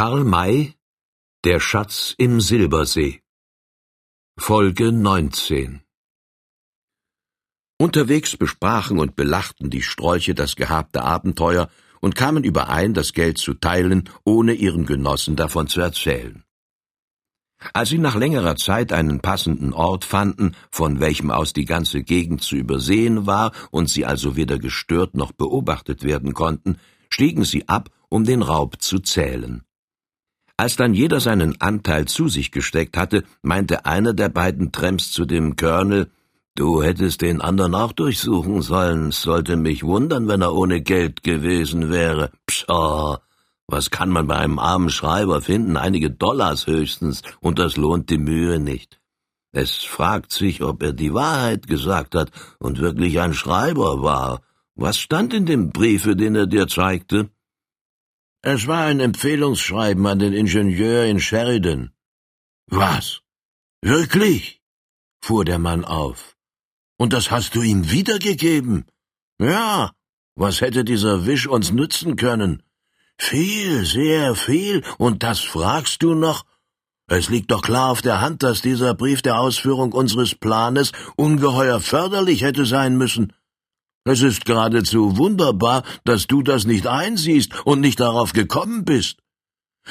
Karl May Der Schatz im Silbersee Folge 19 Unterwegs besprachen und belachten die Strolche das gehabte Abenteuer und kamen überein, das Geld zu teilen, ohne ihren Genossen davon zu erzählen. Als sie nach längerer Zeit einen passenden Ort fanden, von welchem aus die ganze Gegend zu übersehen war und sie also weder gestört noch beobachtet werden konnten, stiegen sie ab, um den Raub zu zählen. Als dann jeder seinen Anteil zu sich gesteckt hatte, meinte einer der beiden Tramps zu dem Colonel, Du hättest den anderen auch durchsuchen sollen. Es sollte mich wundern, wenn er ohne Geld gewesen wäre. Pshaw. Was kann man bei einem armen Schreiber finden? Einige Dollars höchstens, und das lohnt die Mühe nicht. Es fragt sich, ob er die Wahrheit gesagt hat und wirklich ein Schreiber war. Was stand in dem Briefe, den er dir zeigte? Es war ein Empfehlungsschreiben an den Ingenieur in Sheridan. Was? Wirklich? fuhr der Mann auf. Und das hast du ihm wiedergegeben? Ja. Was hätte dieser Wisch uns nützen können? Viel, sehr viel, und das fragst du noch? Es liegt doch klar auf der Hand, dass dieser Brief der Ausführung unseres Planes ungeheuer förderlich hätte sein müssen. Es ist geradezu wunderbar, dass du das nicht einsiehst und nicht darauf gekommen bist.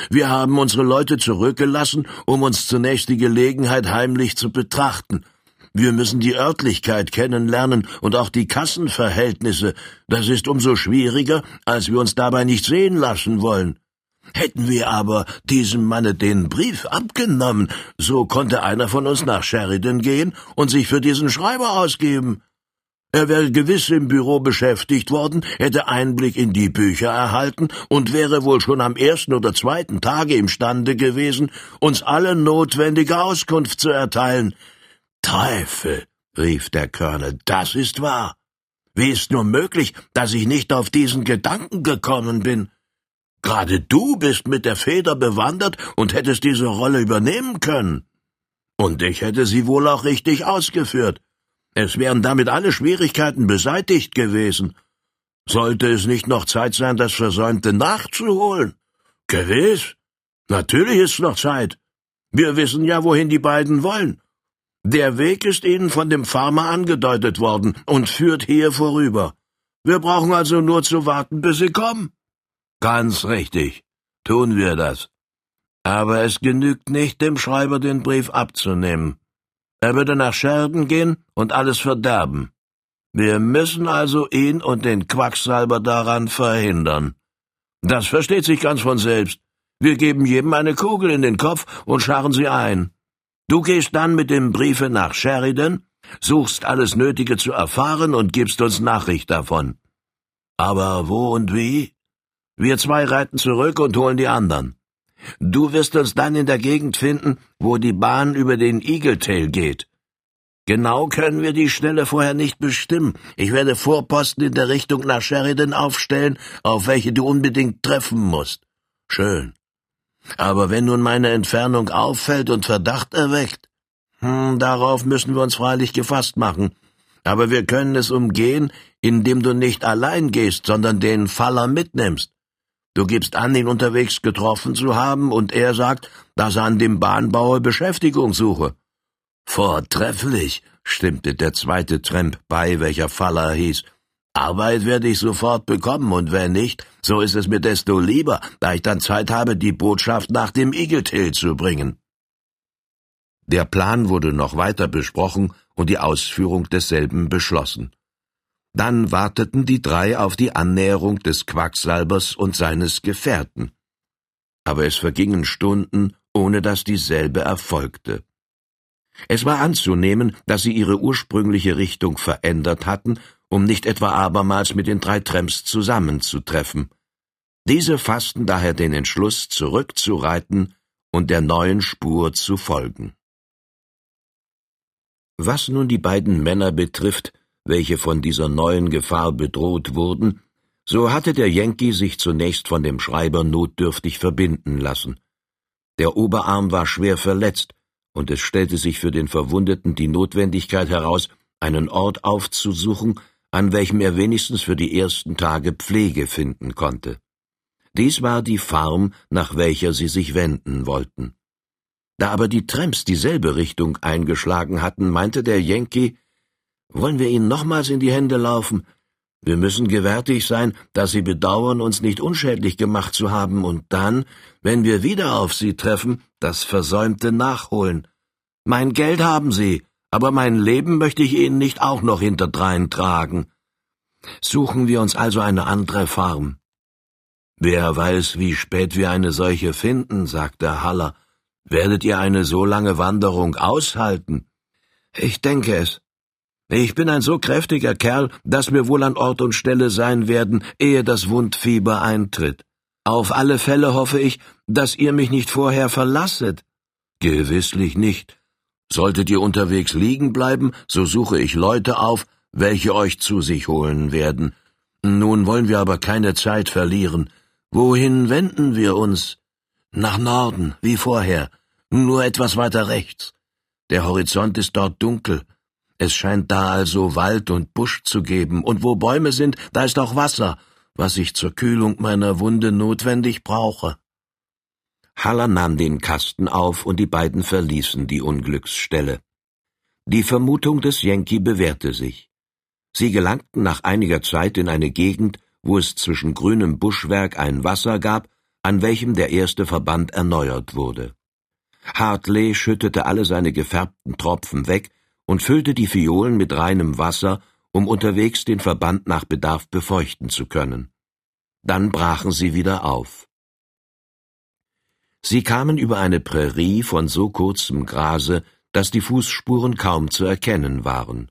Wir haben unsere Leute zurückgelassen, um uns zunächst die Gelegenheit heimlich zu betrachten. Wir müssen die Örtlichkeit kennenlernen und auch die Kassenverhältnisse. Das ist umso schwieriger, als wir uns dabei nicht sehen lassen wollen. Hätten wir aber diesem Manne den Brief abgenommen, so konnte einer von uns nach Sheridan gehen und sich für diesen Schreiber ausgeben. Er wäre gewiss im Büro beschäftigt worden, hätte Einblick in die Bücher erhalten und wäre wohl schon am ersten oder zweiten Tage imstande gewesen, uns alle notwendige Auskunft zu erteilen. Teufel, rief der Colonel, das ist wahr. Wie ist nur möglich, dass ich nicht auf diesen Gedanken gekommen bin? Gerade du bist mit der Feder bewandert und hättest diese Rolle übernehmen können. Und ich hätte sie wohl auch richtig ausgeführt. Es wären damit alle Schwierigkeiten beseitigt gewesen. Sollte es nicht noch Zeit sein, das Versäumte nachzuholen? Gewiss. Natürlich ist noch Zeit. Wir wissen ja, wohin die beiden wollen. Der Weg ist ihnen von dem Farmer angedeutet worden und führt hier vorüber. Wir brauchen also nur zu warten, bis sie kommen. Ganz richtig. Tun wir das. Aber es genügt nicht, dem Schreiber den Brief abzunehmen. Er würde nach Scherden gehen und alles verderben. Wir müssen also ihn und den Quacksalber daran verhindern. Das versteht sich ganz von selbst. Wir geben jedem eine Kugel in den Kopf und scharren sie ein. Du gehst dann mit dem Briefe nach Sheridan, suchst alles Nötige zu erfahren und gibst uns Nachricht davon. Aber wo und wie? Wir zwei reiten zurück und holen die anderen. Du wirst uns dann in der Gegend finden, wo die Bahn über den Eagletail geht. Genau können wir die Stelle vorher nicht bestimmen. Ich werde Vorposten in der Richtung nach Sheridan aufstellen, auf welche du unbedingt treffen musst. Schön. Aber wenn nun meine Entfernung auffällt und Verdacht erweckt, hm, darauf müssen wir uns freilich gefasst machen. Aber wir können es umgehen, indem du nicht allein gehst, sondern den Faller mitnimmst. Du gibst an, ihn unterwegs getroffen zu haben, und er sagt, dass er an dem Bahnbauer Beschäftigung suche. Vortrefflich, stimmte der zweite Tramp bei, welcher Faller hieß. Arbeit werde ich sofort bekommen, und wenn nicht, so ist es mir desto lieber, da ich dann Zeit habe, die Botschaft nach dem Igeltil zu bringen. Der Plan wurde noch weiter besprochen und die Ausführung desselben beschlossen. Dann warteten die drei auf die Annäherung des Quacksalbers und seines Gefährten. Aber es vergingen Stunden, ohne dass dieselbe erfolgte. Es war anzunehmen, dass sie ihre ursprüngliche Richtung verändert hatten, um nicht etwa abermals mit den drei Tramps zusammenzutreffen. Diese fassten daher den Entschluss, zurückzureiten und der neuen Spur zu folgen. Was nun die beiden Männer betrifft, welche von dieser neuen Gefahr bedroht wurden, so hatte der Yankee sich zunächst von dem Schreiber notdürftig verbinden lassen. Der Oberarm war schwer verletzt, und es stellte sich für den Verwundeten die Notwendigkeit heraus, einen Ort aufzusuchen, an welchem er wenigstens für die ersten Tage Pflege finden konnte. Dies war die Farm, nach welcher sie sich wenden wollten. Da aber die Tramps dieselbe Richtung eingeschlagen hatten, meinte der Yankee, wollen wir ihnen nochmals in die Hände laufen? Wir müssen gewärtig sein, dass sie bedauern, uns nicht unschädlich gemacht zu haben, und dann, wenn wir wieder auf sie treffen, das Versäumte nachholen. Mein Geld haben sie, aber mein Leben möchte ich ihnen nicht auch noch hinterdrein tragen. Suchen wir uns also eine andere Farm. Wer weiß, wie spät wir eine solche finden, sagte Haller. Werdet ihr eine so lange Wanderung aushalten? Ich denke es. Ich bin ein so kräftiger Kerl, dass wir wohl an Ort und Stelle sein werden, ehe das Wundfieber eintritt. Auf alle Fälle hoffe ich, dass ihr mich nicht vorher verlasset. Gewisslich nicht. Solltet ihr unterwegs liegen bleiben, so suche ich Leute auf, welche euch zu sich holen werden. Nun wollen wir aber keine Zeit verlieren. Wohin wenden wir uns? Nach Norden, wie vorher, nur etwas weiter rechts. Der Horizont ist dort dunkel. Es scheint da also Wald und Busch zu geben, und wo Bäume sind, da ist auch Wasser, was ich zur Kühlung meiner Wunde notwendig brauche. Haller nahm den Kasten auf, und die beiden verließen die Unglücksstelle. Die Vermutung des Yankee bewährte sich. Sie gelangten nach einiger Zeit in eine Gegend, wo es zwischen grünem Buschwerk ein Wasser gab, an welchem der erste Verband erneuert wurde. Hartley schüttete alle seine gefärbten Tropfen weg und füllte die Fiolen mit reinem Wasser, um unterwegs den Verband nach Bedarf befeuchten zu können. Dann brachen sie wieder auf. Sie kamen über eine Prärie von so kurzem Grase, dass die Fußspuren kaum zu erkennen waren.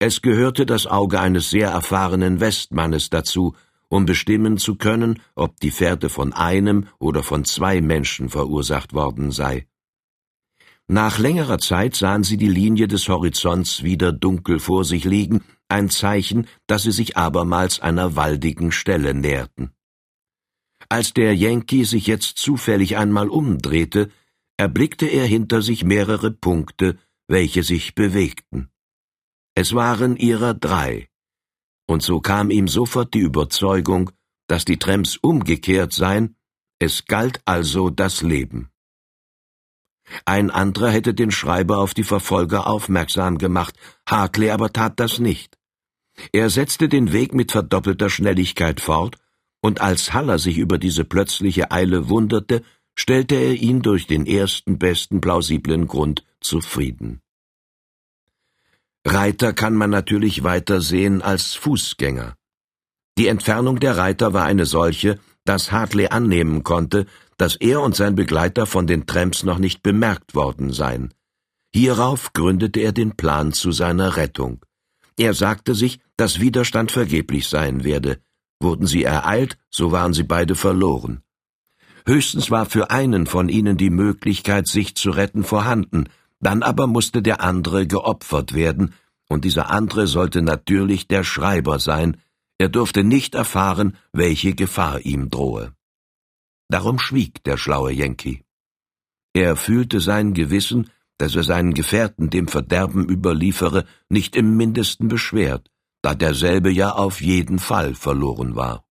Es gehörte das Auge eines sehr erfahrenen Westmannes dazu, um bestimmen zu können, ob die Fährte von einem oder von zwei Menschen verursacht worden sei. Nach längerer Zeit sahen sie die Linie des Horizonts wieder dunkel vor sich liegen, ein Zeichen, dass sie sich abermals einer waldigen Stelle näherten. Als der Yankee sich jetzt zufällig einmal umdrehte, erblickte er hinter sich mehrere Punkte, welche sich bewegten. Es waren ihrer drei. Und so kam ihm sofort die Überzeugung, dass die Tramps umgekehrt seien, es galt also das Leben. Ein anderer hätte den Schreiber auf die Verfolger aufmerksam gemacht, Hartley aber tat das nicht. Er setzte den Weg mit verdoppelter Schnelligkeit fort, und als Haller sich über diese plötzliche Eile wunderte, stellte er ihn durch den ersten besten plausiblen Grund zufrieden. Reiter kann man natürlich weiter sehen als Fußgänger. Die Entfernung der Reiter war eine solche, dass Hartley annehmen konnte, dass er und sein Begleiter von den Tramps noch nicht bemerkt worden seien. Hierauf gründete er den Plan zu seiner Rettung. Er sagte sich, dass Widerstand vergeblich sein werde. Wurden sie ereilt, so waren sie beide verloren. Höchstens war für einen von ihnen die Möglichkeit, sich zu retten, vorhanden, dann aber musste der andere geopfert werden, und dieser andere sollte natürlich der Schreiber sein, er durfte nicht erfahren, welche Gefahr ihm drohe. Darum schwieg der schlaue Yankee. Er fühlte sein Gewissen, dass er seinen Gefährten dem Verderben überliefere, nicht im mindesten beschwert, da derselbe ja auf jeden Fall verloren war.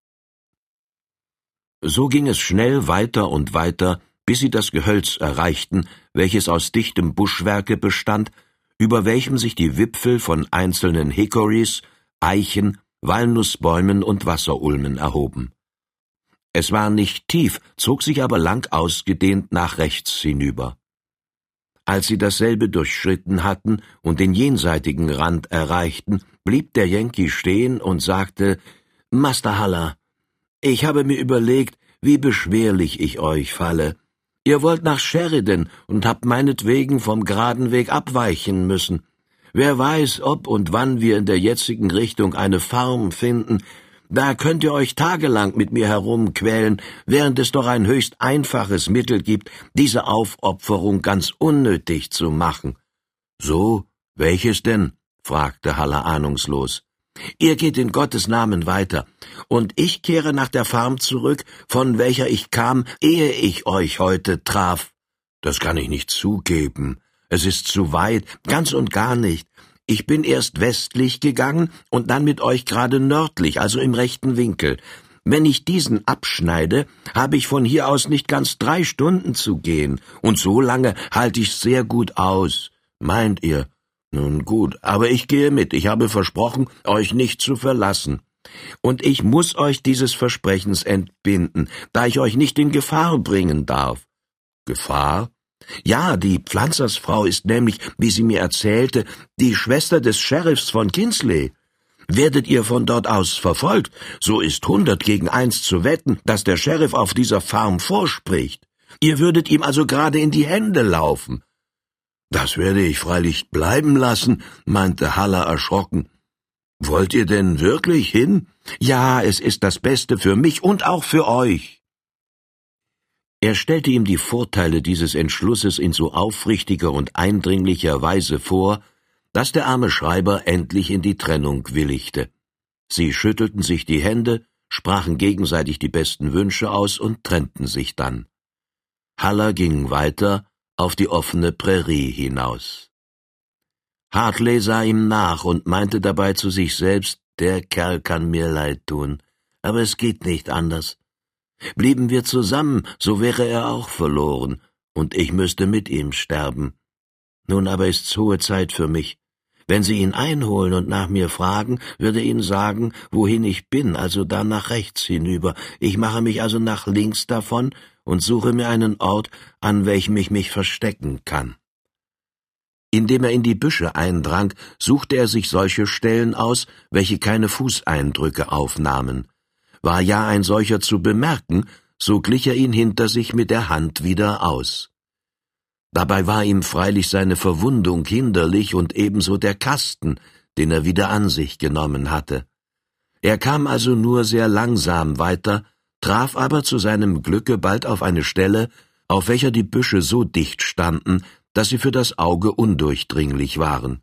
So ging es schnell weiter und weiter, bis sie das Gehölz erreichten, welches aus dichtem Buschwerke bestand, über welchem sich die Wipfel von einzelnen Hickories, Eichen, Walnussbäumen und Wasserulmen erhoben. Es war nicht tief, zog sich aber lang ausgedehnt nach rechts hinüber. Als sie dasselbe durchschritten hatten und den jenseitigen Rand erreichten, blieb der Yankee stehen und sagte Master Haller, ich habe mir überlegt, wie beschwerlich ich euch falle. Ihr wollt nach Sheridan und habt meinetwegen vom geraden Weg abweichen müssen. Wer weiß, ob und wann wir in der jetzigen Richtung eine Farm finden, da könnt ihr euch tagelang mit mir herumquälen, während es doch ein höchst einfaches Mittel gibt, diese Aufopferung ganz unnötig zu machen. So, welches denn? fragte Haller ahnungslos. Ihr geht in Gottes Namen weiter, und ich kehre nach der Farm zurück, von welcher ich kam, ehe ich euch heute traf. Das kann ich nicht zugeben. Es ist zu weit, ganz und gar nicht. Ich bin erst westlich gegangen und dann mit euch gerade nördlich, also im rechten Winkel. Wenn ich diesen abschneide, habe ich von hier aus nicht ganz drei Stunden zu gehen, und so lange halte ich sehr gut aus. Meint ihr? Nun gut, aber ich gehe mit, ich habe versprochen, euch nicht zu verlassen. Und ich muss euch dieses Versprechens entbinden, da ich euch nicht in Gefahr bringen darf. Gefahr? Ja, die Pflanzersfrau ist nämlich, wie sie mir erzählte, die Schwester des Sheriffs von Kinsley. Werdet ihr von dort aus verfolgt, so ist hundert gegen eins zu wetten, dass der Sheriff auf dieser Farm vorspricht. Ihr würdet ihm also gerade in die Hände laufen. Das werde ich freilich bleiben lassen, meinte Haller erschrocken. Wollt ihr denn wirklich hin? Ja, es ist das Beste für mich und auch für euch. Er stellte ihm die Vorteile dieses Entschlusses in so aufrichtiger und eindringlicher Weise vor, dass der arme Schreiber endlich in die Trennung willigte. Sie schüttelten sich die Hände, sprachen gegenseitig die besten Wünsche aus und trennten sich dann. Haller ging weiter auf die offene Prärie hinaus. Hartley sah ihm nach und meinte dabei zu sich selbst, der Kerl kann mir leid tun, aber es geht nicht anders. Blieben wir zusammen, so wäre er auch verloren, und ich müsste mit ihm sterben. Nun aber ist's hohe Zeit für mich. Wenn Sie ihn einholen und nach mir fragen, würde ihn sagen, wohin ich bin, also dann nach rechts hinüber. Ich mache mich also nach links davon und suche mir einen Ort, an welchem ich mich verstecken kann. Indem er in die Büsche eindrang, suchte er sich solche Stellen aus, welche keine Fußeindrücke aufnahmen. War ja ein solcher zu bemerken, so glich er ihn hinter sich mit der Hand wieder aus. Dabei war ihm freilich seine Verwundung hinderlich und ebenso der Kasten, den er wieder an sich genommen hatte. Er kam also nur sehr langsam weiter, traf aber zu seinem Glücke bald auf eine Stelle, auf welcher die Büsche so dicht standen, dass sie für das Auge undurchdringlich waren.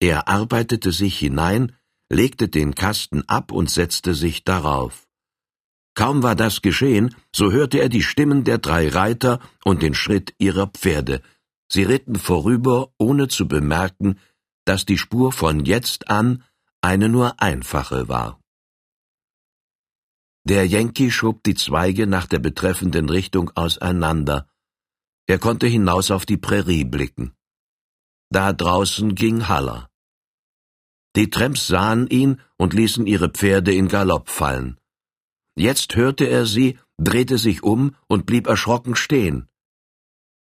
Er arbeitete sich hinein, legte den Kasten ab und setzte sich darauf. Kaum war das geschehen, so hörte er die Stimmen der drei Reiter und den Schritt ihrer Pferde. Sie ritten vorüber, ohne zu bemerken, dass die Spur von jetzt an eine nur einfache war. Der Yankee schob die Zweige nach der betreffenden Richtung auseinander. Er konnte hinaus auf die Prärie blicken. Da draußen ging Haller. Die Tramps sahen ihn und ließen ihre Pferde in Galopp fallen. Jetzt hörte er sie, drehte sich um und blieb erschrocken stehen.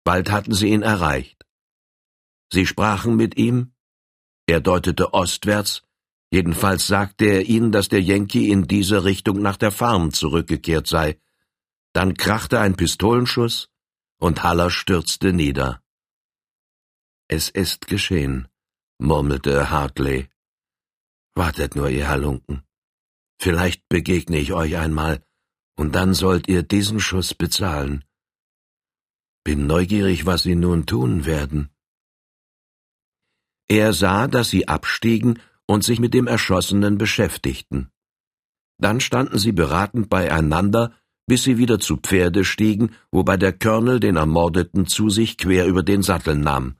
Bald hatten sie ihn erreicht. Sie sprachen mit ihm, er deutete ostwärts, jedenfalls sagte er ihnen, dass der Yankee in dieser Richtung nach der Farm zurückgekehrt sei. Dann krachte ein Pistolenschuss, und Haller stürzte nieder. Es ist geschehen, murmelte Hartley. Wartet nur, ihr Halunken. Vielleicht begegne ich euch einmal, und dann sollt ihr diesen Schuss bezahlen. Bin neugierig, was sie nun tun werden. Er sah, dass sie abstiegen und sich mit dem Erschossenen beschäftigten. Dann standen sie beratend beieinander, bis sie wieder zu Pferde stiegen, wobei der Colonel den Ermordeten zu sich quer über den Sattel nahm.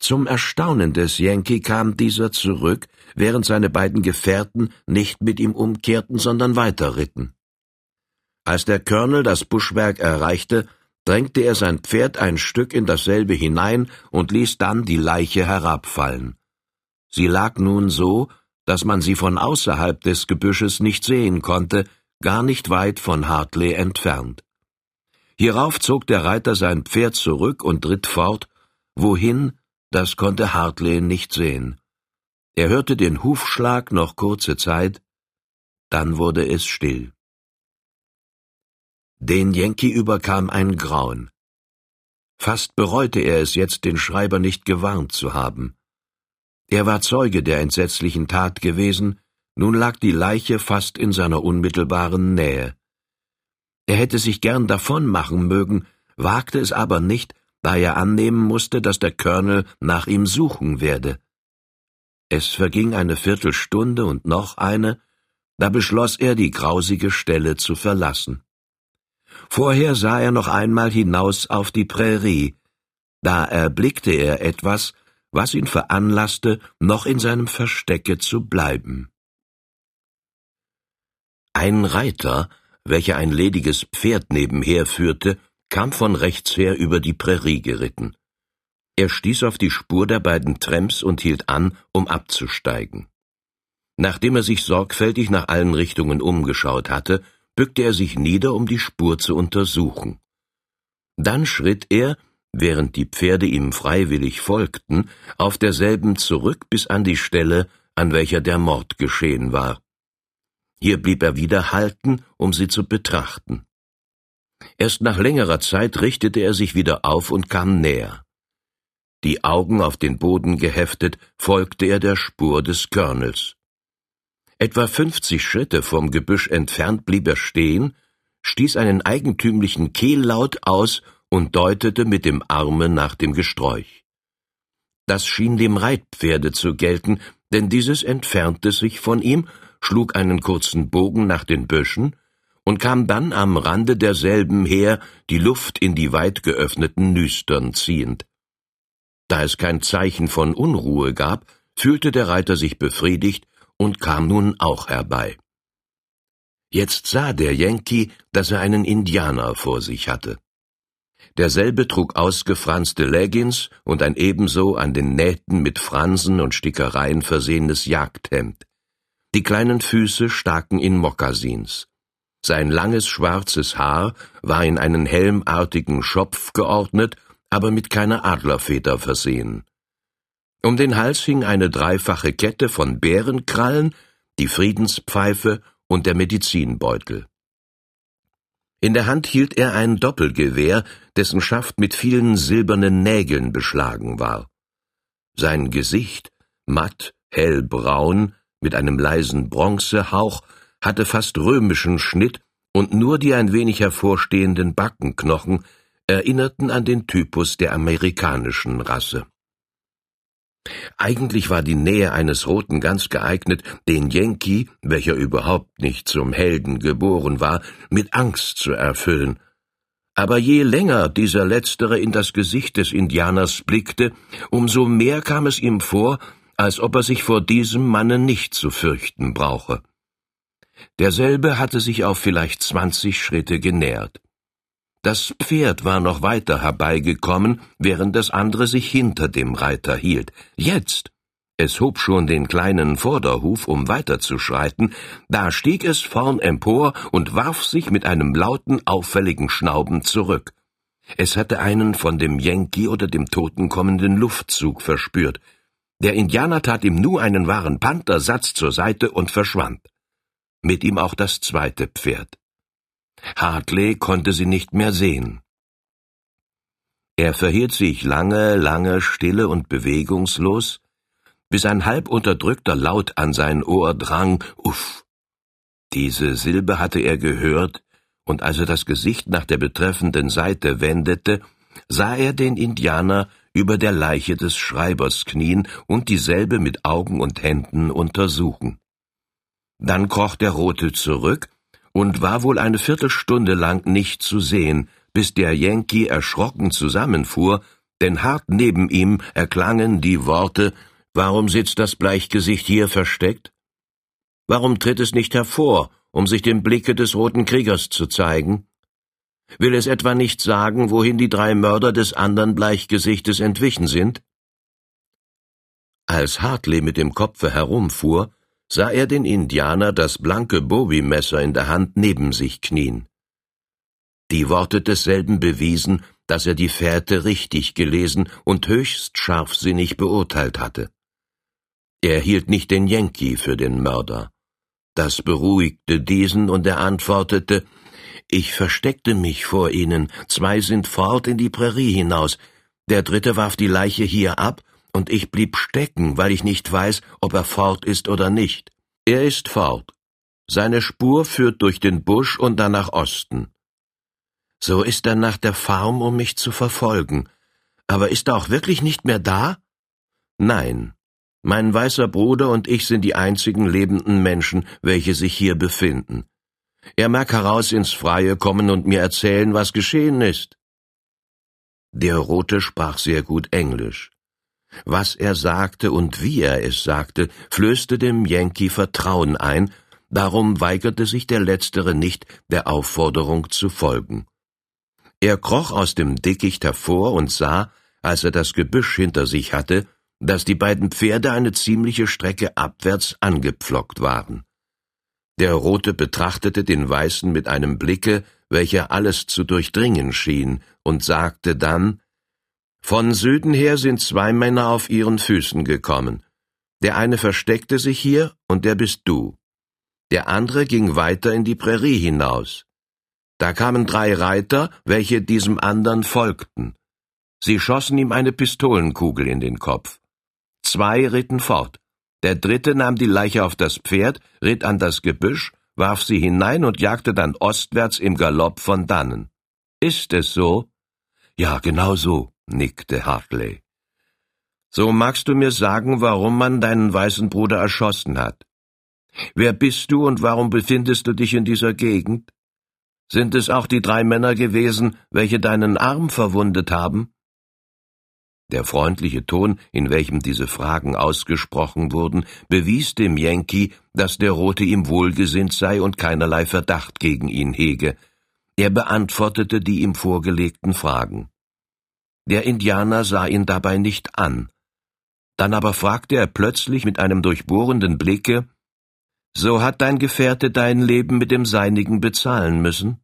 Zum Erstaunen des Yankee kam dieser zurück, während seine beiden Gefährten nicht mit ihm umkehrten, sondern weiterritten. Als der Colonel das Buschwerk erreichte, drängte er sein Pferd ein Stück in dasselbe hinein und ließ dann die Leiche herabfallen. Sie lag nun so, dass man sie von außerhalb des Gebüsches nicht sehen konnte, gar nicht weit von Hartley entfernt. Hierauf zog der Reiter sein Pferd zurück und ritt fort, wohin das konnte Hartley nicht sehen. Er hörte den Hufschlag noch kurze Zeit, dann wurde es still. Den Yankee überkam ein Grauen. Fast bereute er es jetzt, den Schreiber nicht gewarnt zu haben. Er war Zeuge der entsetzlichen Tat gewesen, nun lag die Leiche fast in seiner unmittelbaren Nähe. Er hätte sich gern davon machen mögen, wagte es aber nicht, da er annehmen musste, dass der Colonel nach ihm suchen werde. Es verging eine Viertelstunde und noch eine, da beschloss er, die grausige Stelle zu verlassen. Vorher sah er noch einmal hinaus auf die Prärie, da erblickte er etwas, was ihn veranlasste, noch in seinem Verstecke zu bleiben. Ein Reiter, welcher ein lediges Pferd nebenher führte, kam von rechts her über die Prärie geritten. Er stieß auf die Spur der beiden Tramps und hielt an, um abzusteigen. Nachdem er sich sorgfältig nach allen Richtungen umgeschaut hatte, bückte er sich nieder, um die Spur zu untersuchen. Dann schritt er, während die Pferde ihm freiwillig folgten, auf derselben zurück bis an die Stelle, an welcher der Mord geschehen war. Hier blieb er wieder halten, um sie zu betrachten. Erst nach längerer Zeit richtete er sich wieder auf und kam näher. Die Augen auf den Boden geheftet, folgte er der Spur des Körnels. Etwa fünfzig Schritte vom Gebüsch entfernt blieb er stehen, stieß einen eigentümlichen Kehllaut aus und deutete mit dem Arme nach dem Gesträuch. Das schien dem Reitpferde zu gelten, denn dieses entfernte sich von ihm, schlug einen kurzen Bogen nach den Büschen und kam dann am Rande derselben her, die Luft in die weit geöffneten Nüstern ziehend. Da es kein Zeichen von Unruhe gab, fühlte der Reiter sich befriedigt und kam nun auch herbei. Jetzt sah der Yankee, dass er einen Indianer vor sich hatte. Derselbe trug ausgefranste Leggings und ein ebenso an den Nähten mit Fransen und Stickereien versehenes Jagdhemd. Die kleinen Füße staken in Mokassins. Sein langes schwarzes Haar war in einen helmartigen Schopf geordnet, aber mit keiner Adlerfeder versehen. Um den Hals hing eine dreifache Kette von Bärenkrallen, die Friedenspfeife und der Medizinbeutel. In der Hand hielt er ein Doppelgewehr, dessen Schaft mit vielen silbernen Nägeln beschlagen war. Sein Gesicht, matt, hellbraun, mit einem leisen Bronzehauch, hatte fast römischen Schnitt und nur die ein wenig hervorstehenden Backenknochen erinnerten an den Typus der amerikanischen Rasse. Eigentlich war die Nähe eines Roten ganz geeignet, den Yankee, welcher überhaupt nicht zum Helden geboren war, mit Angst zu erfüllen. Aber je länger dieser Letztere in das Gesicht des Indianers blickte, umso mehr kam es ihm vor, als ob er sich vor diesem Manne nicht zu fürchten brauche. Derselbe hatte sich auf vielleicht zwanzig Schritte genähert. Das Pferd war noch weiter herbeigekommen, während das andere sich hinter dem Reiter hielt. Jetzt, es hob schon den kleinen Vorderhuf, um weiterzuschreiten, da stieg es vorn empor und warf sich mit einem lauten, auffälligen Schnauben zurück. Es hatte einen von dem Yankee oder dem Toten kommenden Luftzug verspürt. Der Indianer tat ihm nur einen wahren Panthersatz zur Seite und verschwand. Mit ihm auch das zweite Pferd. Hartley konnte sie nicht mehr sehen. Er verhielt sich lange, lange stille und bewegungslos, bis ein halb unterdrückter Laut an sein Ohr drang, uff. Diese Silbe hatte er gehört, und als er das Gesicht nach der betreffenden Seite wendete, sah er den Indianer über der Leiche des Schreibers knien und dieselbe mit Augen und Händen untersuchen. Dann kroch der Rote zurück und war wohl eine Viertelstunde lang nicht zu sehen, bis der Yankee erschrocken zusammenfuhr, denn hart neben ihm erklangen die Worte Warum sitzt das Bleichgesicht hier versteckt? Warum tritt es nicht hervor, um sich dem Blicke des roten Kriegers zu zeigen? Will es etwa nicht sagen, wohin die drei Mörder des anderen Bleichgesichtes entwichen sind? Als Hartley mit dem Kopfe herumfuhr, sah er den Indianer das blanke Bowie-Messer in der Hand neben sich knien. Die Worte desselben bewiesen, dass er die Fährte richtig gelesen und höchst scharfsinnig beurteilt hatte. Er hielt nicht den Yankee für den Mörder. Das beruhigte diesen, und er antwortete Ich versteckte mich vor ihnen, zwei sind fort in die Prärie hinaus, der dritte warf die Leiche hier ab, und ich blieb stecken, weil ich nicht weiß, ob er fort ist oder nicht. Er ist fort. Seine Spur führt durch den Busch und dann nach Osten. So ist er nach der Farm, um mich zu verfolgen. Aber ist er auch wirklich nicht mehr da? Nein. Mein weißer Bruder und ich sind die einzigen lebenden Menschen, welche sich hier befinden. Er mag heraus ins Freie kommen und mir erzählen, was geschehen ist. Der Rote sprach sehr gut Englisch. Was er sagte und wie er es sagte, flößte dem Yankee Vertrauen ein, darum weigerte sich der Letztere nicht, der Aufforderung zu folgen. Er kroch aus dem Dickicht hervor und sah, als er das Gebüsch hinter sich hatte, dass die beiden Pferde eine ziemliche Strecke abwärts angepflockt waren. Der Rote betrachtete den Weißen mit einem Blicke, welcher alles zu durchdringen schien, und sagte dann Von Süden her sind zwei Männer auf ihren Füßen gekommen. Der eine versteckte sich hier, und der bist du. Der andere ging weiter in die Prärie hinaus. Da kamen drei Reiter, welche diesem andern folgten. Sie schossen ihm eine Pistolenkugel in den Kopf. Zwei ritten fort. Der dritte nahm die Leiche auf das Pferd, ritt an das Gebüsch, warf sie hinein und jagte dann ostwärts im Galopp von dannen. Ist es so? Ja, genau so, nickte Hartley. So magst du mir sagen, warum man deinen weißen Bruder erschossen hat. Wer bist du und warum befindest du dich in dieser Gegend? Sind es auch die drei Männer gewesen, welche deinen Arm verwundet haben? Der freundliche Ton, in welchem diese Fragen ausgesprochen wurden, bewies dem Yankee, dass der Rote ihm wohlgesinnt sei und keinerlei Verdacht gegen ihn hege. Er beantwortete die ihm vorgelegten Fragen. Der Indianer sah ihn dabei nicht an. Dann aber fragte er plötzlich mit einem durchbohrenden Blicke, So hat dein Gefährte dein Leben mit dem seinigen bezahlen müssen?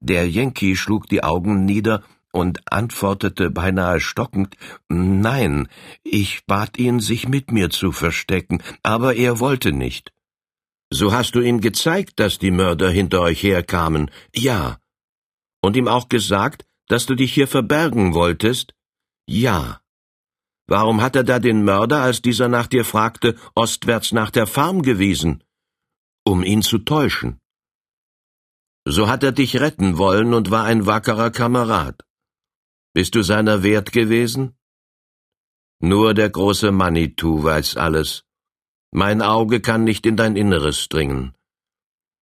Der Yankee schlug die Augen nieder und antwortete beinahe stockend Nein, ich bat ihn, sich mit mir zu verstecken, aber er wollte nicht. So hast du ihm gezeigt, dass die Mörder hinter euch herkamen? Ja. Und ihm auch gesagt, dass du dich hier verbergen wolltest? Ja. Warum hat er da den Mörder, als dieser nach dir fragte, ostwärts nach der Farm gewiesen? Um ihn zu täuschen. So hat er dich retten wollen und war ein wackerer Kamerad. Bist du seiner wert gewesen? Nur der große Manitou weiß alles. Mein Auge kann nicht in dein Inneres dringen.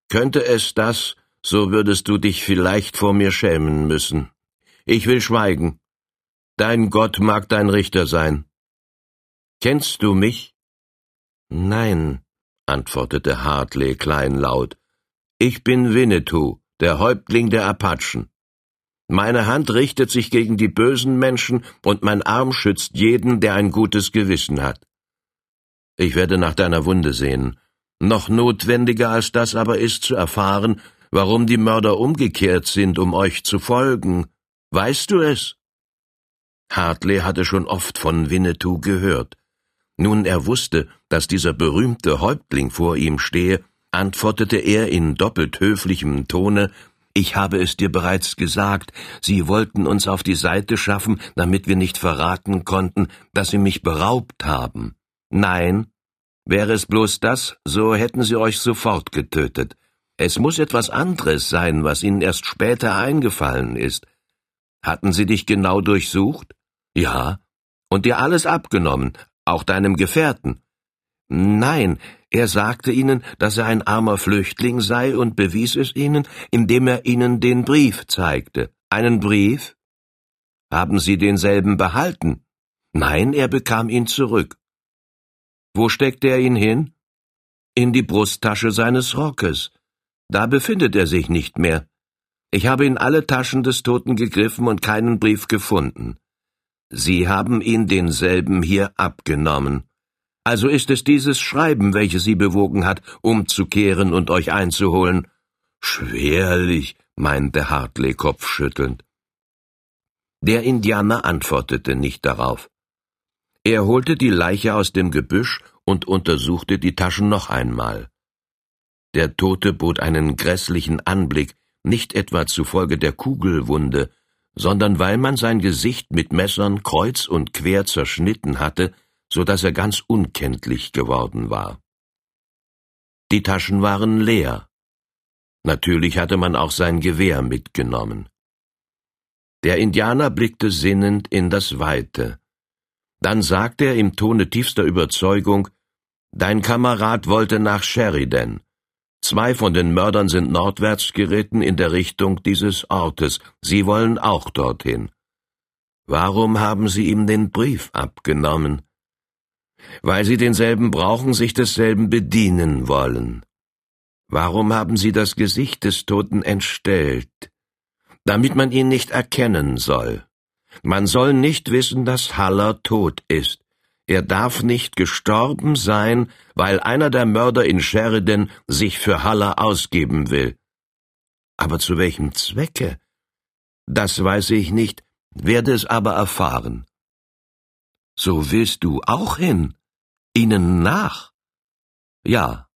Könnte es das, so würdest du dich vielleicht vor mir schämen müssen. Ich will schweigen. Dein Gott mag dein Richter sein. Kennst du mich? Nein, antwortete Hartley kleinlaut. Ich bin Winnetou, der Häuptling der Apachen. Meine Hand richtet sich gegen die bösen Menschen und mein Arm schützt jeden, der ein gutes Gewissen hat. Ich werde nach deiner Wunde sehen. Noch notwendiger als das aber ist zu erfahren, warum die Mörder umgekehrt sind, um euch zu folgen. Weißt du es? Hartley hatte schon oft von Winnetou gehört. Nun er wusste, dass dieser berühmte Häuptling vor ihm stehe, antwortete er in doppelt höflichem Tone Ich habe es dir bereits gesagt, Sie wollten uns auf die Seite schaffen, damit wir nicht verraten konnten, dass Sie mich beraubt haben. Nein, wäre es bloß das, so hätten Sie euch sofort getötet. Es muss etwas anderes sein, was Ihnen erst später eingefallen ist. Hatten sie dich genau durchsucht? Ja. Und dir alles abgenommen, auch deinem Gefährten? Nein, er sagte ihnen, dass er ein armer Flüchtling sei und bewies es ihnen, indem er ihnen den Brief zeigte. Einen Brief? Haben Sie denselben behalten? Nein, er bekam ihn zurück. Wo steckte er ihn hin? In die Brusttasche seines Rockes. Da befindet er sich nicht mehr. Ich habe in alle Taschen des Toten gegriffen und keinen Brief gefunden. Sie haben ihn denselben hier abgenommen. Also ist es dieses Schreiben, welches Sie bewogen hat, umzukehren und euch einzuholen. Schwerlich, meinte Hartley kopfschüttelnd. Der Indianer antwortete nicht darauf. Er holte die Leiche aus dem Gebüsch und untersuchte die Taschen noch einmal. Der Tote bot einen grässlichen Anblick, nicht etwa zufolge der Kugelwunde, sondern weil man sein Gesicht mit Messern kreuz und quer zerschnitten hatte, so dass er ganz unkenntlich geworden war. Die Taschen waren leer. Natürlich hatte man auch sein Gewehr mitgenommen. Der Indianer blickte sinnend in das Weite. Dann sagte er im Tone tiefster Überzeugung, Dein Kamerad wollte nach Sheridan. Zwei von den Mördern sind nordwärts geritten in der Richtung dieses Ortes. Sie wollen auch dorthin. Warum haben Sie ihm den Brief abgenommen? Weil Sie denselben brauchen, sich desselben bedienen wollen. Warum haben Sie das Gesicht des Toten entstellt? Damit man ihn nicht erkennen soll. Man soll nicht wissen, dass Haller tot ist. Er darf nicht gestorben sein, weil einer der Mörder in Sheridan sich für Haller ausgeben will. Aber zu welchem Zwecke? Das weiß ich nicht, werde es aber erfahren. So willst du auch hin? Ihnen nach? Ja.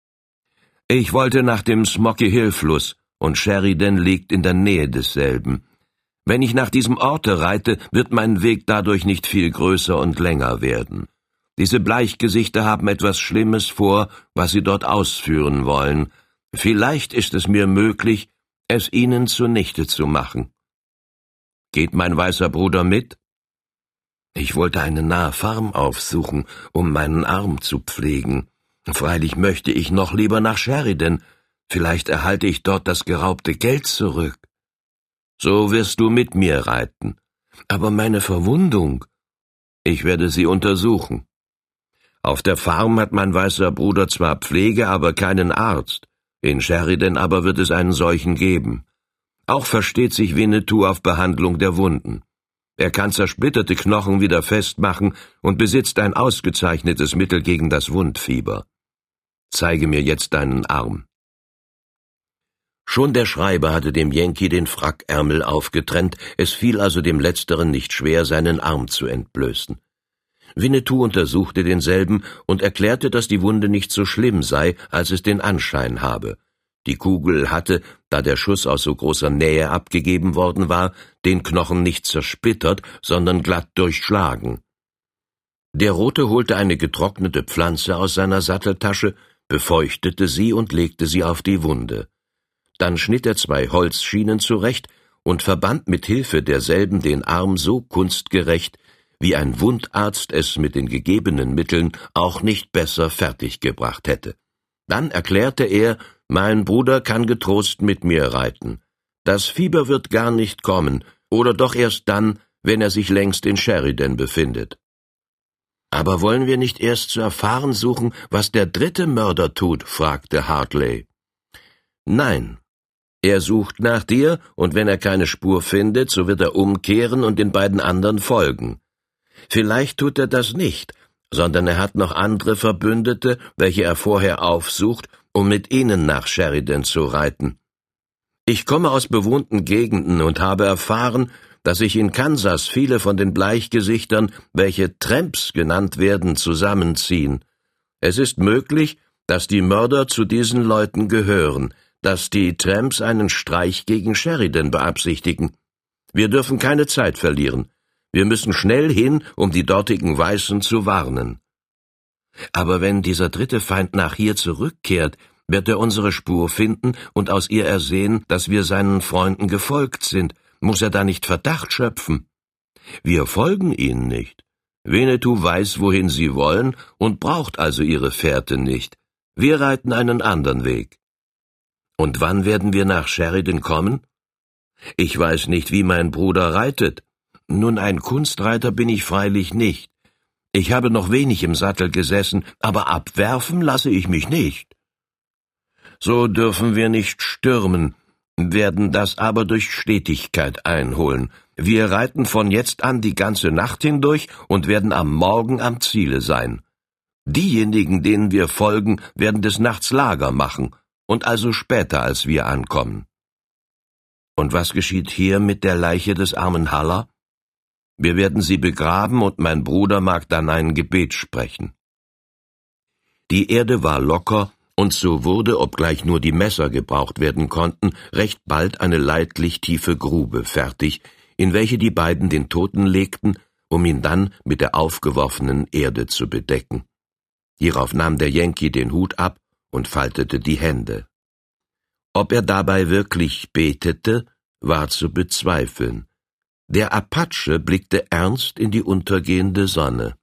Ich wollte nach dem Smoky Hill Fluss, und Sheridan liegt in der Nähe desselben. Wenn ich nach diesem Orte reite, wird mein Weg dadurch nicht viel größer und länger werden. Diese Bleichgesichter haben etwas Schlimmes vor, was sie dort ausführen wollen. Vielleicht ist es mir möglich, es ihnen zunichte zu machen. Geht mein weißer Bruder mit? Ich wollte eine nahe Farm aufsuchen, um meinen Arm zu pflegen. Freilich möchte ich noch lieber nach Sheridan. Vielleicht erhalte ich dort das geraubte Geld zurück. So wirst du mit mir reiten. Aber meine Verwundung. Ich werde sie untersuchen. Auf der Farm hat mein weißer Bruder zwar Pflege, aber keinen Arzt. In Sheridan aber wird es einen solchen geben. Auch versteht sich Winnetou auf Behandlung der Wunden. Er kann zersplitterte Knochen wieder festmachen und besitzt ein ausgezeichnetes Mittel gegen das Wundfieber. Zeige mir jetzt deinen Arm. Schon der Schreiber hatte dem Yankee den Frackärmel aufgetrennt, es fiel also dem Letzteren nicht schwer, seinen Arm zu entblößen. Winnetou untersuchte denselben und erklärte, dass die Wunde nicht so schlimm sei, als es den Anschein habe. Die Kugel hatte, da der Schuss aus so großer Nähe abgegeben worden war, den Knochen nicht zersplittert, sondern glatt durchschlagen. Der Rote holte eine getrocknete Pflanze aus seiner Satteltasche, befeuchtete sie und legte sie auf die Wunde. Dann schnitt er zwei Holzschienen zurecht und verband mit Hilfe derselben den Arm so kunstgerecht, wie ein Wundarzt es mit den gegebenen Mitteln auch nicht besser fertiggebracht hätte. Dann erklärte er, mein Bruder kann getrost mit mir reiten. Das Fieber wird gar nicht kommen, oder doch erst dann, wenn er sich längst in Sheridan befindet. Aber wollen wir nicht erst zu erfahren suchen, was der dritte Mörder tut? fragte Hartley. Nein. Er sucht nach dir, und wenn er keine Spur findet, so wird er umkehren und den beiden anderen folgen. Vielleicht tut er das nicht, sondern er hat noch andere Verbündete, welche er vorher aufsucht, um mit ihnen nach Sheridan zu reiten. Ich komme aus bewohnten Gegenden und habe erfahren, dass sich in Kansas viele von den Bleichgesichtern, welche Tramps genannt werden, zusammenziehen. Es ist möglich, dass die Mörder zu diesen Leuten gehören, dass die Tramps einen Streich gegen Sheridan beabsichtigen. Wir dürfen keine Zeit verlieren. Wir müssen schnell hin, um die dortigen Weißen zu warnen. Aber wenn dieser dritte Feind nach hier zurückkehrt, wird er unsere Spur finden und aus ihr ersehen, dass wir seinen Freunden gefolgt sind. Muss er da nicht Verdacht schöpfen? Wir folgen ihnen nicht. Winnetou weiß, wohin sie wollen und braucht also ihre Fährte nicht. Wir reiten einen anderen Weg. Und wann werden wir nach Sheridan kommen? Ich weiß nicht, wie mein Bruder reitet. Nun, ein Kunstreiter bin ich freilich nicht. Ich habe noch wenig im Sattel gesessen, aber abwerfen lasse ich mich nicht. So dürfen wir nicht stürmen, werden das aber durch Stetigkeit einholen. Wir reiten von jetzt an die ganze Nacht hindurch und werden am Morgen am Ziele sein. Diejenigen, denen wir folgen, werden des Nachts Lager machen und also später als wir ankommen. Und was geschieht hier mit der Leiche des armen Haller? Wir werden sie begraben und mein Bruder mag dann ein Gebet sprechen. Die Erde war locker, und so wurde, obgleich nur die Messer gebraucht werden konnten, recht bald eine leidlich tiefe Grube fertig, in welche die beiden den Toten legten, um ihn dann mit der aufgeworfenen Erde zu bedecken. Hierauf nahm der Yankee den Hut ab und faltete die Hände. Ob er dabei wirklich betete, war zu bezweifeln. Der Apache blickte ernst in die untergehende Sonne.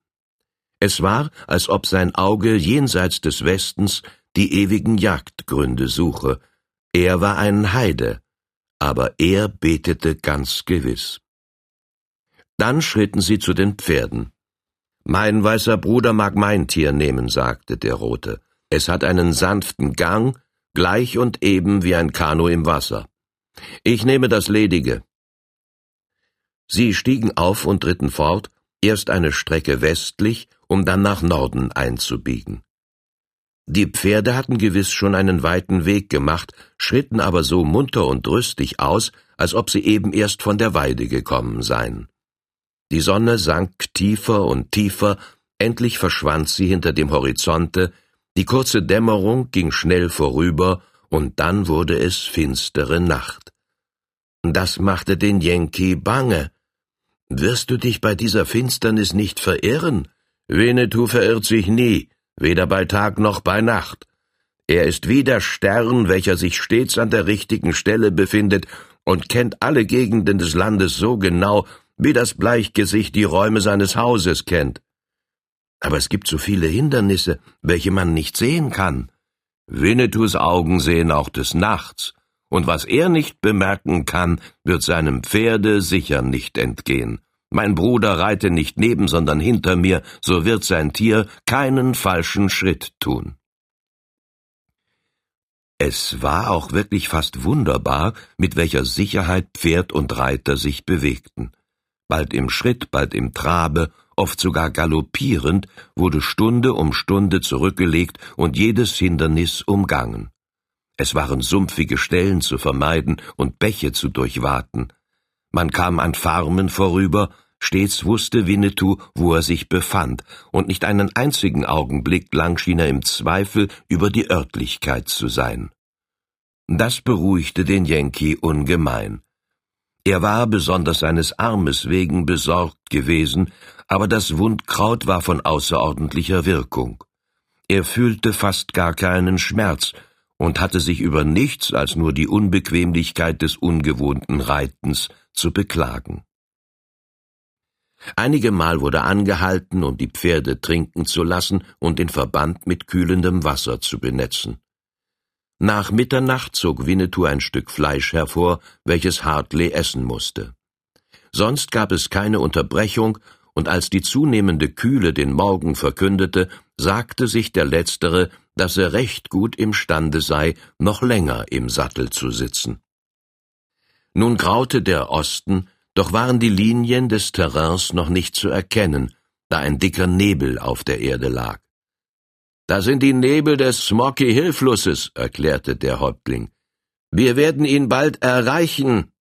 Es war, als ob sein Auge jenseits des Westens die ewigen Jagdgründe suche. Er war ein Heide, aber er betete ganz gewiss. Dann schritten sie zu den Pferden. Mein weißer Bruder mag mein Tier nehmen, sagte der Rote. Es hat einen sanften Gang, gleich und eben wie ein Kanu im Wasser. Ich nehme das Ledige. Sie stiegen auf und ritten fort, erst eine Strecke westlich, um dann nach Norden einzubiegen. Die Pferde hatten gewiss schon einen weiten Weg gemacht, schritten aber so munter und rüstig aus, als ob sie eben erst von der Weide gekommen seien. Die Sonne sank tiefer und tiefer, endlich verschwand sie hinter dem Horizonte, die kurze Dämmerung ging schnell vorüber, und dann wurde es finstere Nacht. Das machte den Yankee bange. Wirst du dich bei dieser Finsternis nicht verirren? Winnetou verirrt sich nie, weder bei Tag noch bei Nacht. Er ist wie der Stern, welcher sich stets an der richtigen Stelle befindet und kennt alle Gegenden des Landes so genau, wie das Bleichgesicht die Räume seines Hauses kennt. Aber es gibt so viele Hindernisse, welche man nicht sehen kann. Winnetous Augen sehen auch des Nachts, und was er nicht bemerken kann, wird seinem Pferde sicher nicht entgehen. Mein Bruder reite nicht neben, sondern hinter mir, so wird sein Tier keinen falschen Schritt tun. Es war auch wirklich fast wunderbar, mit welcher Sicherheit Pferd und Reiter sich bewegten. Bald im Schritt, bald im Trabe, oft sogar galoppierend, wurde Stunde um Stunde zurückgelegt und jedes Hindernis umgangen. Es waren sumpfige Stellen zu vermeiden und Bäche zu durchwaten. Man kam an Farmen vorüber, Stets wusste Winnetou, wo er sich befand, und nicht einen einzigen Augenblick lang schien er im Zweifel über die Örtlichkeit zu sein. Das beruhigte den Yankee ungemein. Er war besonders seines Armes wegen besorgt gewesen, aber das Wundkraut war von außerordentlicher Wirkung. Er fühlte fast gar keinen Schmerz und hatte sich über nichts als nur die Unbequemlichkeit des ungewohnten Reitens zu beklagen. Einige Mal wurde angehalten, um die Pferde trinken zu lassen und den Verband mit kühlendem Wasser zu benetzen. Nach Mitternacht zog Winnetou ein Stück Fleisch hervor, welches Hartley essen musste. Sonst gab es keine Unterbrechung, und als die zunehmende Kühle den Morgen verkündete, sagte sich der Letztere, dass er recht gut imstande sei, noch länger im Sattel zu sitzen. Nun graute der Osten, doch waren die Linien des Terrains noch nicht zu erkennen, da ein dicker Nebel auf der Erde lag. Da sind die Nebel des Smoky Hill Flusses, erklärte der Häuptling. Wir werden ihn bald erreichen.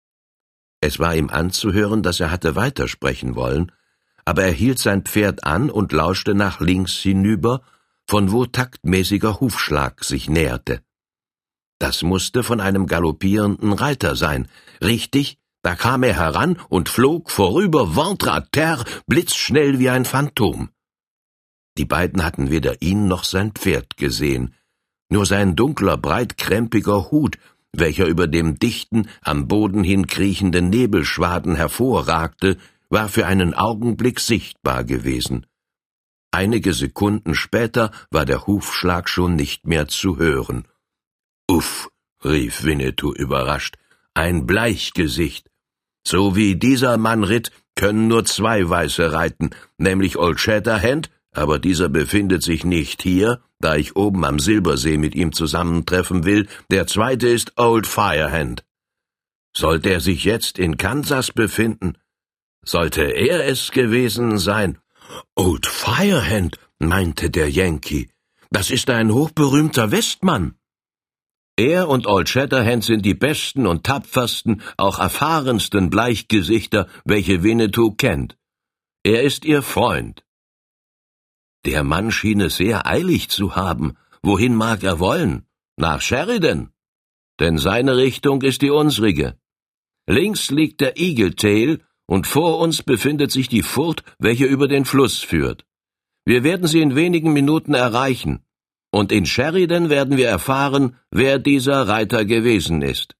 Es war ihm anzuhören, dass er hatte weitersprechen wollen, aber er hielt sein Pferd an und lauschte nach links hinüber, von wo taktmäßiger Hufschlag sich näherte. Das musste von einem galoppierenden Reiter sein. Richtig, da kam er heran und flog vorüber ventre à terre, blitzschnell wie ein Phantom. Die beiden hatten weder ihn noch sein Pferd gesehen, nur sein dunkler, breitkrempiger Hut, welcher über dem dichten, am Boden hin kriechenden Nebelschwaden hervorragte, war für einen Augenblick sichtbar gewesen. Einige Sekunden später war der Hufschlag schon nicht mehr zu hören. Uff, rief Winnetou überrascht, ein Bleichgesicht. So wie dieser Mann ritt, können nur zwei Weiße reiten, nämlich Old Shatterhand, aber dieser befindet sich nicht hier, da ich oben am Silbersee mit ihm zusammentreffen will, der zweite ist Old Firehand. Sollte er sich jetzt in Kansas befinden? Sollte er es gewesen sein? Old Firehand, meinte der Yankee, das ist ein hochberühmter Westmann. Er und Old Shatterhand sind die besten und tapfersten, auch erfahrensten Bleichgesichter, welche Winnetou kennt. Er ist ihr Freund. Der Mann schien es sehr eilig zu haben. Wohin mag er wollen? Nach Sheridan. Denn seine Richtung ist die unsrige. Links liegt der Eagle Tail und vor uns befindet sich die Furt, welche über den Fluss führt. Wir werden sie in wenigen Minuten erreichen und in Sheridan werden wir erfahren, wer dieser Reiter gewesen ist.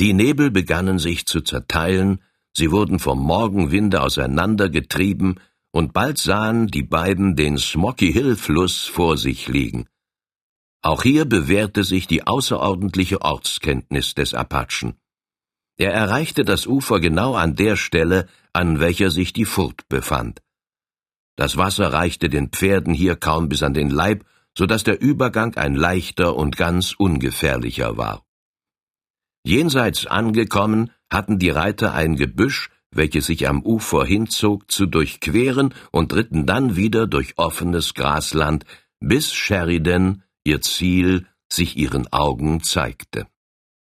Die Nebel begannen sich zu zerteilen, sie wurden vom Morgenwinde auseinandergetrieben, und bald sahen die beiden den Smoky Hill Fluss vor sich liegen. Auch hier bewährte sich die außerordentliche Ortskenntnis des Apachen. Er erreichte das Ufer genau an der Stelle, an welcher sich die Furt befand. Das Wasser reichte den Pferden hier kaum bis an den Leib, so dass der Übergang ein leichter und ganz ungefährlicher war. Jenseits angekommen, hatten die Reiter ein Gebüsch, welches sich am Ufer hinzog, zu durchqueren und ritten dann wieder durch offenes Grasland, bis Sheridan, ihr Ziel, sich ihren Augen zeigte.